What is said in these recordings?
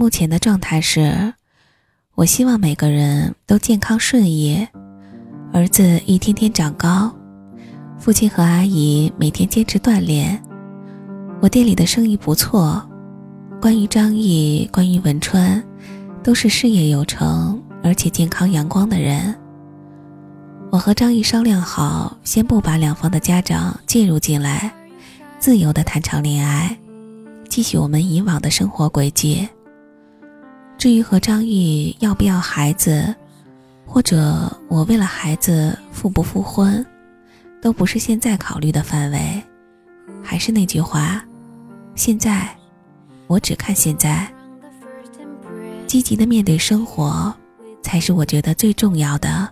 目前的状态是，我希望每个人都健康顺意，儿子一天天长高，父亲和阿姨每天坚持锻炼，我店里的生意不错。关于张毅，关于文川，都是事业有成而且健康阳光的人。我和张毅商量好，先不把两方的家长介入进来，自由的谈场恋爱，继续我们以往的生活轨迹。至于和张毅要不要孩子，或者我为了孩子复不复婚，都不是现在考虑的范围。还是那句话，现在，我只看现在。积极的面对生活，才是我觉得最重要的。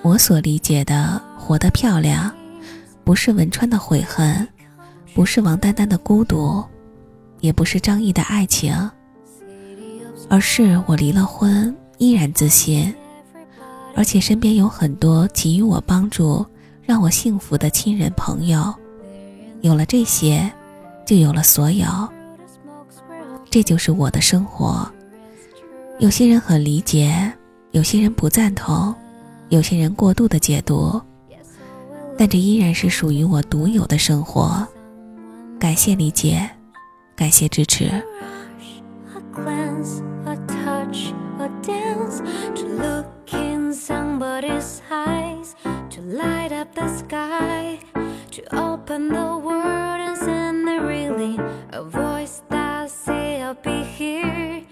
我所理解的活得漂亮，不是文川的悔恨，不是王丹丹的孤独，也不是张毅的爱情。而是我离了婚，依然自信，而且身边有很多给予我帮助、让我幸福的亲人朋友。有了这些，就有了所有。这就是我的生活。有些人很理解，有些人不赞同，有些人过度的解读，但这依然是属于我独有的生活。感谢理解，感谢支持。dance to look in somebody's eyes to light up the sky to open the world and send the really a voice that say I'll be here.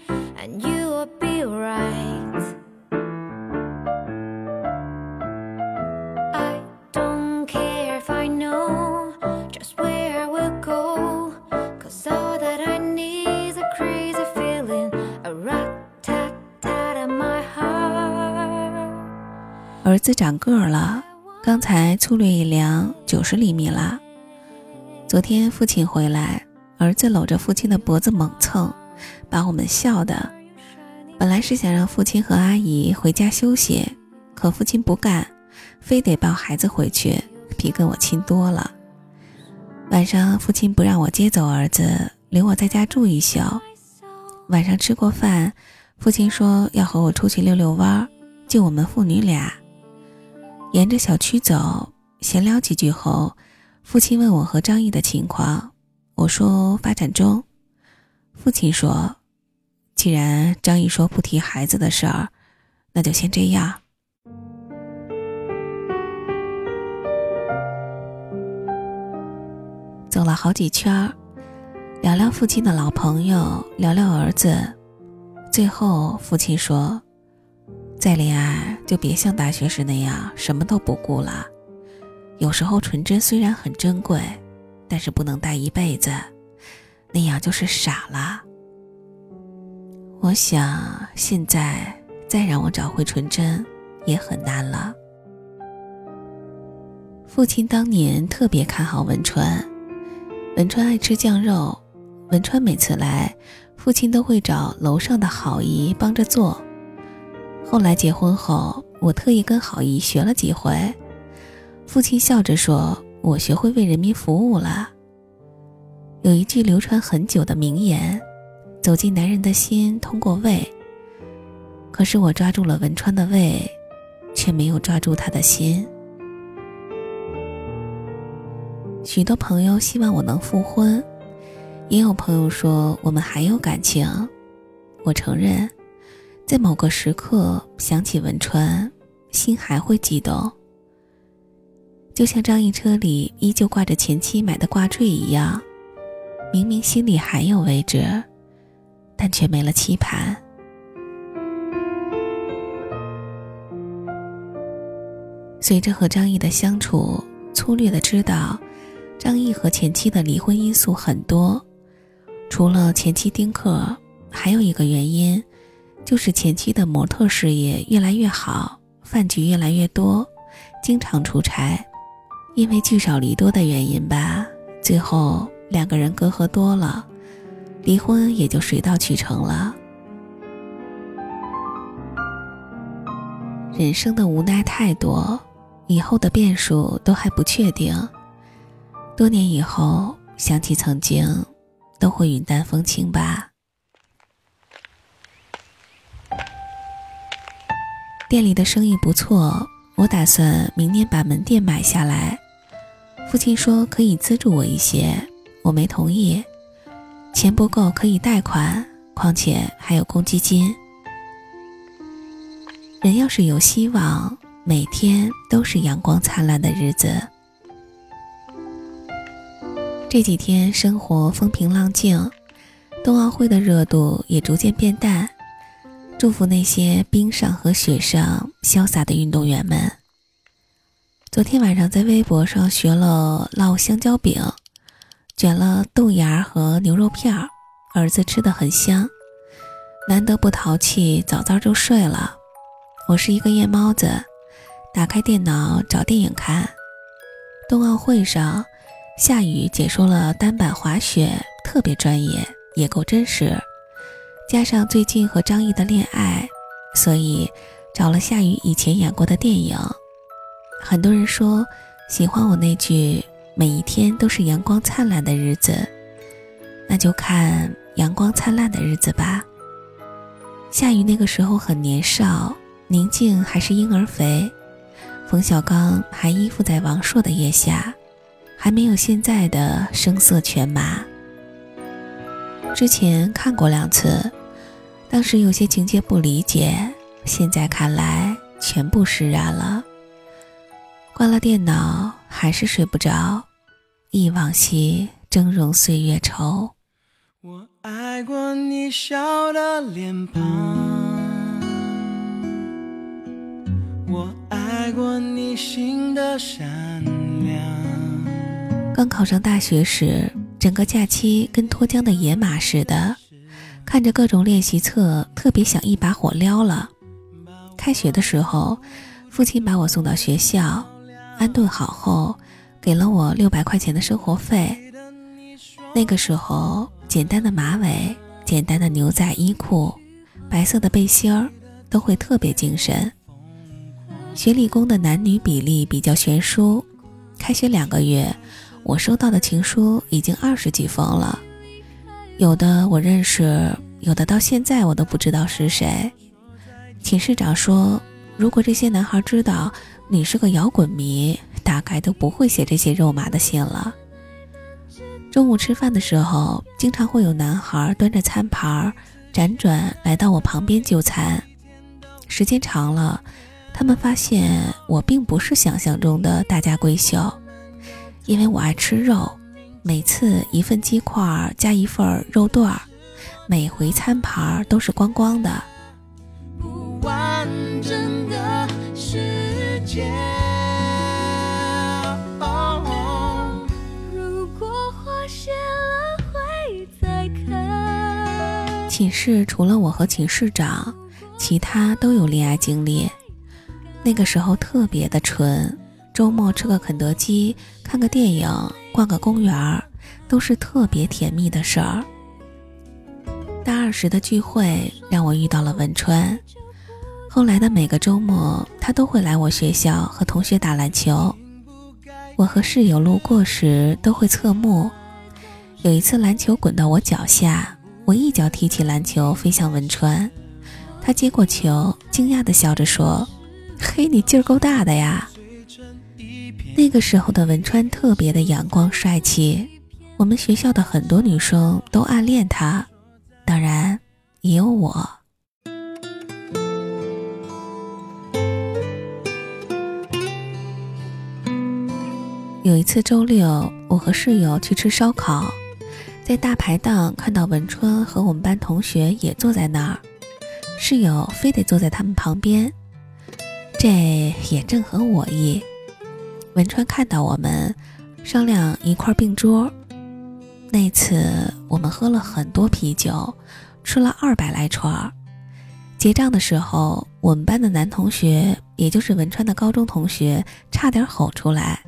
子长个儿了，刚才粗略一量，九十厘米了。昨天父亲回来，儿子搂着父亲的脖子猛蹭，把我们笑的。本来是想让父亲和阿姨回家休息，可父亲不干，非得抱孩子回去，比跟我亲多了。晚上父亲不让我接走儿子，留我在家住一宿。晚上吃过饭，父亲说要和我出去溜溜弯，就我们父女俩。沿着小区走，闲聊几句后，父亲问我和张毅的情况，我说发展中。父亲说：“既然张毅说不提孩子的事儿，那就先这样。”走了好几圈，聊聊父亲的老朋友，聊聊儿子，最后父亲说。再恋爱就别像大学时那样什么都不顾了。有时候纯真虽然很珍贵，但是不能待一辈子，那样就是傻了。我想现在再让我找回纯真也很难了。父亲当年特别看好文川，文川爱吃酱肉，文川每次来，父亲都会找楼上的好姨帮着做。后来结婚后，我特意跟好姨学了几回。父亲笑着说：“我学会为人民服务了。”有一句流传很久的名言：“走进男人的心，通过胃。”可是我抓住了文川的胃，却没有抓住他的心。许多朋友希望我能复婚，也有朋友说我们还有感情。我承认。在某个时刻想起文川，心还会悸动。就像张毅车里依旧挂着前妻买的挂坠一样，明明心里还有位置，但却没了期盼。随着和张毅的相处，粗略的知道，张毅和前妻的离婚因素很多，除了前妻丁克，还有一个原因。就是前妻的模特事业越来越好，饭局越来越多，经常出差，因为聚少离多的原因吧，最后两个人隔阂多了，离婚也就水到渠成了。人生的无奈太多，以后的变数都还不确定。多年以后想起曾经，都会云淡风轻吧。店里的生意不错，我打算明年把门店买下来。父亲说可以资助我一些，我没同意，钱不够可以贷款，况且还有公积金。人要是有希望，每天都是阳光灿烂的日子。这几天生活风平浪静，冬奥会的热度也逐渐变淡。祝福那些冰上和雪上潇洒的运动员们。昨天晚上在微博上学了烙香蕉饼，卷了豆芽和牛肉片儿，儿子吃的很香。难得不淘气，早早就睡了。我是一个夜猫子，打开电脑找电影看。冬奥会上，夏雨解说了单板滑雪，特别专业，也够真实。加上最近和张译的恋爱，所以找了夏雨以前演过的电影。很多人说喜欢我那句“每一天都是阳光灿烂的日子”，那就看阳光灿烂的日子吧。夏雨那个时候很年少。宁静还是婴儿肥，冯小刚还依附在王朔的腋下，还没有现在的声色犬马。之前看过两次，当时有些情节不理解，现在看来全部释然了。关了电脑还是睡不着，忆往昔峥嵘岁月稠。我爱过你笑的脸庞。我爱过你心的善良。刚考上大学时，整个假期跟脱缰的野马似的，看着各种练习册，特别想一把火撩了。开学的时候，父亲把我送到学校，安顿好后，给了我六百块钱的生活费。那个时候，简单的马尾、简单的牛仔衣裤、白色的背心儿，都会特别精神。学理工的男女比例比较悬殊，开学两个月，我收到的情书已经二十几封了，有的我认识，有的到现在我都不知道是谁。寝室长说，如果这些男孩知道你是个摇滚迷，大概都不会写这些肉麻的信了。中午吃饭的时候，经常会有男孩端着餐盘，辗转来到我旁边就餐，时间长了。他们发现我并不是想象中的大家闺秀，因为我爱吃肉，每次一份鸡块加一份肉段儿，每回餐盘都是光光的。寝室除了我和寝室长，其他都有恋爱经历。那个时候特别的纯，周末吃个肯德基，看个电影，逛个公园，都是特别甜蜜的事儿。大二时的聚会让我遇到了文川，后来的每个周末，他都会来我学校和同学打篮球。我和室友路过时都会侧目。有一次篮球滚到我脚下，我一脚踢起篮球飞向文川，他接过球，惊讶地笑着说。嘿，你劲儿够大的呀！那个时候的文川特别的阳光帅气，我们学校的很多女生都暗恋他，当然也有我。有一次周六，我和室友去吃烧烤，在大排档看到文川和我们班同学也坐在那儿，室友非得坐在他们旁边。这也正合我意。文川看到我们，商量一块并桌。那次我们喝了很多啤酒，吃了二百来串儿。结账的时候，我们班的男同学，也就是文川的高中同学，差点吼出来。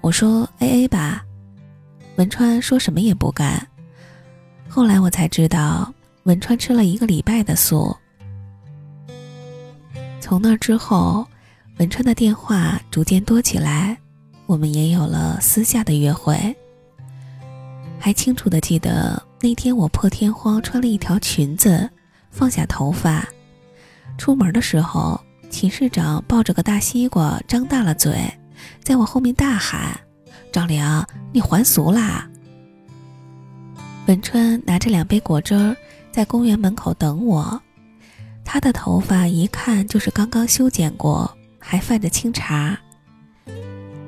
我说：“A A 吧。”文川说什么也不干。后来我才知道，文川吃了一个礼拜的素。从那之后，文川的电话逐渐多起来，我们也有了私下的约会。还清楚的记得那天，我破天荒穿了一条裙子，放下头发，出门的时候，寝室长抱着个大西瓜，张大了嘴，在我后面大喊：“张玲，你还俗啦！”文川拿着两杯果汁儿在公园门口等我，他的头发一看就是刚刚修剪过，还泛着清茶。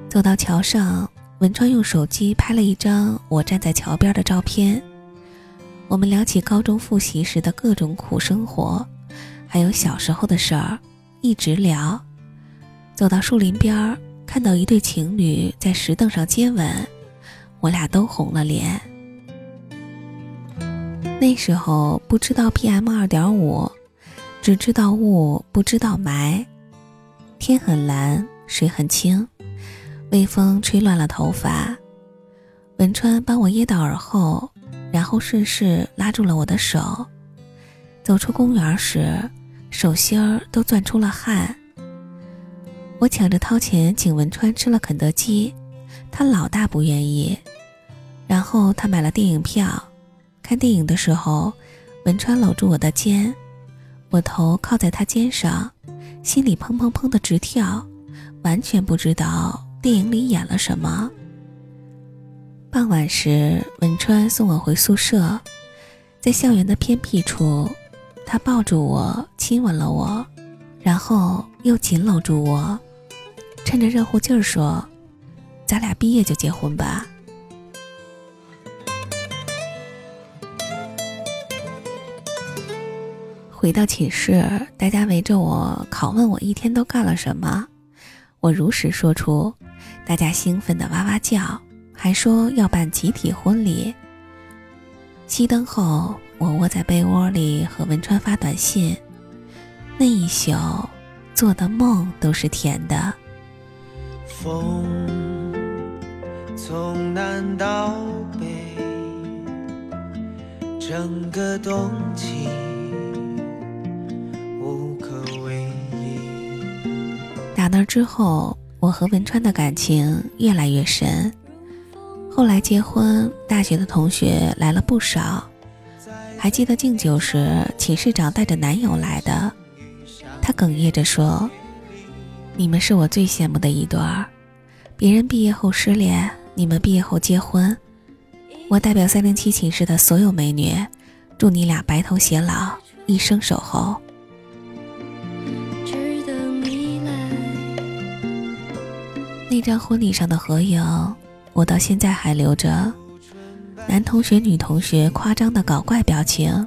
走到桥上，文川用手机拍了一张我站在桥边的照片。我们聊起高中复习时的各种苦生活，还有小时候的事儿，一直聊。走到树林边，看到一对情侣在石凳上接吻，我俩都红了脸。那时候不知道 PM 二点五，只知道雾，不知道霾。天很蓝，水很清，微风吹乱了头发。文川帮我掖到耳后，然后顺势拉住了我的手。走出公园时，手心儿都攥出了汗。我抢着掏钱请文川吃了肯德基，他老大不愿意。然后他买了电影票。看电影的时候，文川搂住我的肩，我头靠在他肩上，心里砰砰砰的直跳，完全不知道电影里演了什么。傍晚时，文川送我回宿舍，在校园的偏僻处，他抱住我，亲吻了我，然后又紧搂住我，趁着热乎劲儿说：“咱俩毕业就结婚吧。”回到寝室，大家围着我拷问我一天都干了什么。我如实说出，大家兴奋的哇哇叫，还说要办集体婚礼。熄灯后，我窝在被窝里和文川发短信。那一宿做的梦都是甜的。风从南到北，整个冬季。打那之后，我和文川的感情越来越深。后来结婚，大学的同学来了不少。还记得敬酒时，寝室长带着男友来的，他哽咽着说：“你们是我最羡慕的一对儿，别人毕业后失恋，你们毕业后结婚。我代表三零七寝室的所有美女，祝你俩白头偕老，一生守候。”那张婚礼上的合影，我到现在还留着。男同学、女同学夸张的搞怪表情，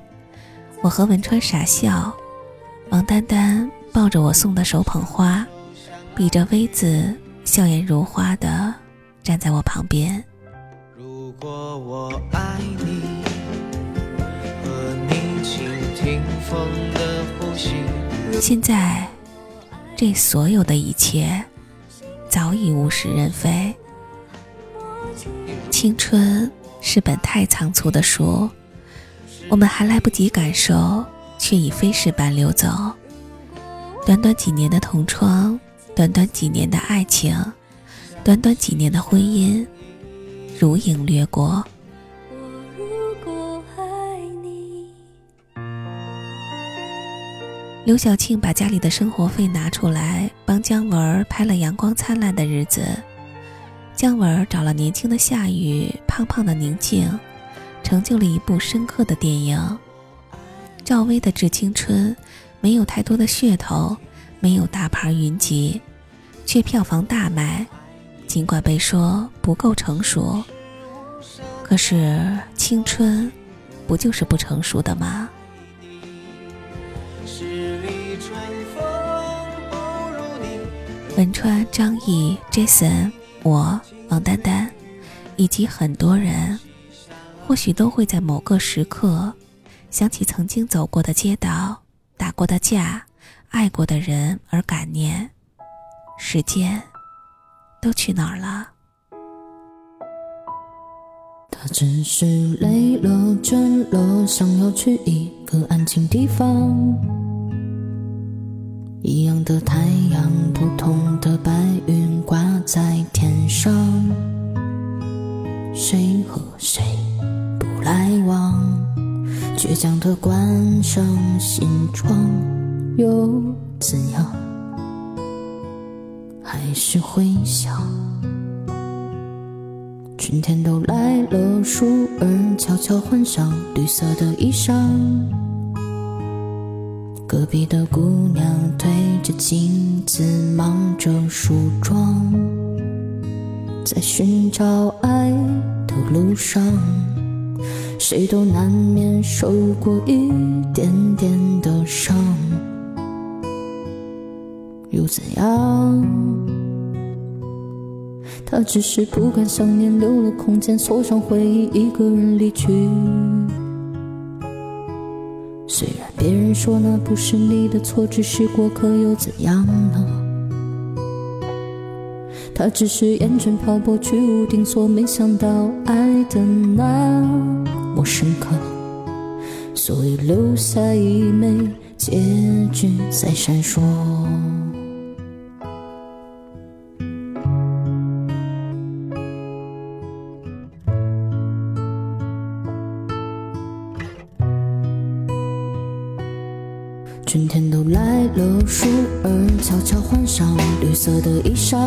我和文川傻笑。王丹丹抱着我送的手捧花，比着 V 字，笑颜如花的站在我旁边。如果我爱你，和你倾听风的呼吸。现在，这所有的一切。早已物是人非。青春是本太仓促的书，我们还来不及感受，却已飞逝般流走。短短几年的同窗，短短几年的爱情，短短几年的婚姻，如影掠过。刘晓庆把家里的生活费拿出来帮姜文拍了《阳光灿烂的日子》，姜文找了年轻的夏雨、胖胖的宁静，成就了一部深刻的电影。赵薇的《致青春》没有太多的噱头，没有大牌云集，却票房大卖。尽管被说不够成熟，可是青春不就是不成熟的吗？文川、张译、Jason、我、王丹丹，以及很多人，或许都会在某个时刻，想起曾经走过的街道、打过的架、爱过的人而感念。时间都去哪儿了？他只是累了、倦了，想要去一个安静地方。一样的太阳，不同的白云挂在天上。谁和谁不来往？倔强的关上心窗，又怎样？还是会想。春天都来了，树儿悄悄换上绿色的衣裳。隔壁的姑娘镜子忙着梳妆，在寻找爱的路上，谁都难免受过一点点的伤，又怎样？他只是不敢想念，留了空间，锁上回忆，一个人离去。虽然别人说那不是你的错，只是过客，又怎样呢？他只是厌倦漂泊，居无定所，没想到爱的那么深刻，所以留下一枚戒指在闪烁。春天都来了，树儿悄悄换上绿色的衣裳。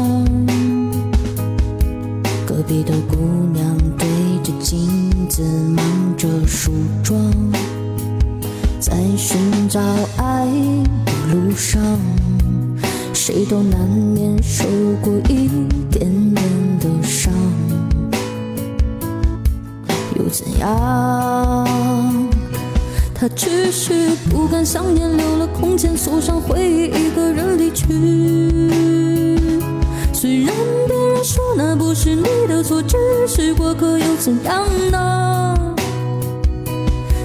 隔壁的姑娘对着镜子忙着梳妆，在寻找爱的路上，谁都难免受过一点点的伤，又怎样？他只是不敢想念，留了空间，锁上回忆，一个人离去。虽然别人说那不是你的错，只是过客，又怎样呢？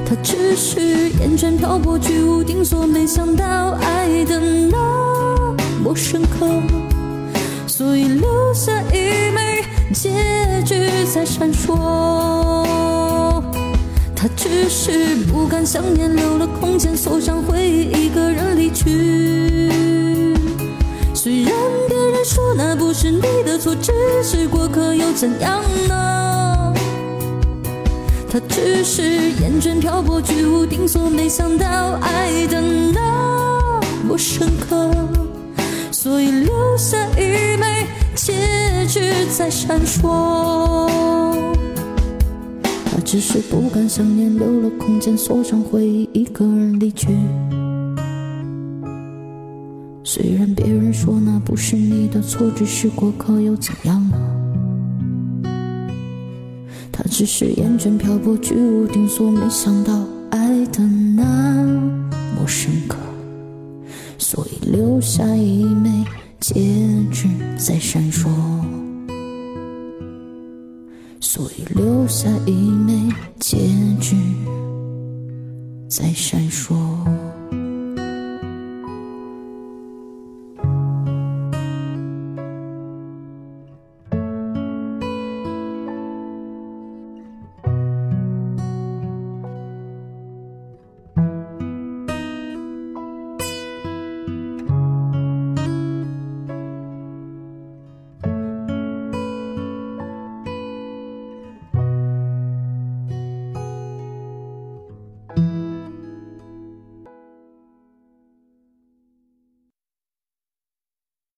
他只是厌倦漂泊，居无定所，没想到爱的那么深刻，所以留下一枚戒指在闪烁。他只是不敢想念，留了空间，锁上回忆，一个人离去。虽然别人说那不是你的错，只是过客，又怎样呢？他只是厌倦漂泊，居无定所，没想到爱的那么深刻，所以留下一枚戒指在闪烁。他只是不敢想念，留了空间，锁上回忆，一个人离去。虽然别人说那不是你的错，只是过客，又怎样呢？他只是厌倦漂泊，居无定所，没想到爱的那么深刻，所以留下一枚戒指在闪烁。所以留下一枚戒指在闪烁。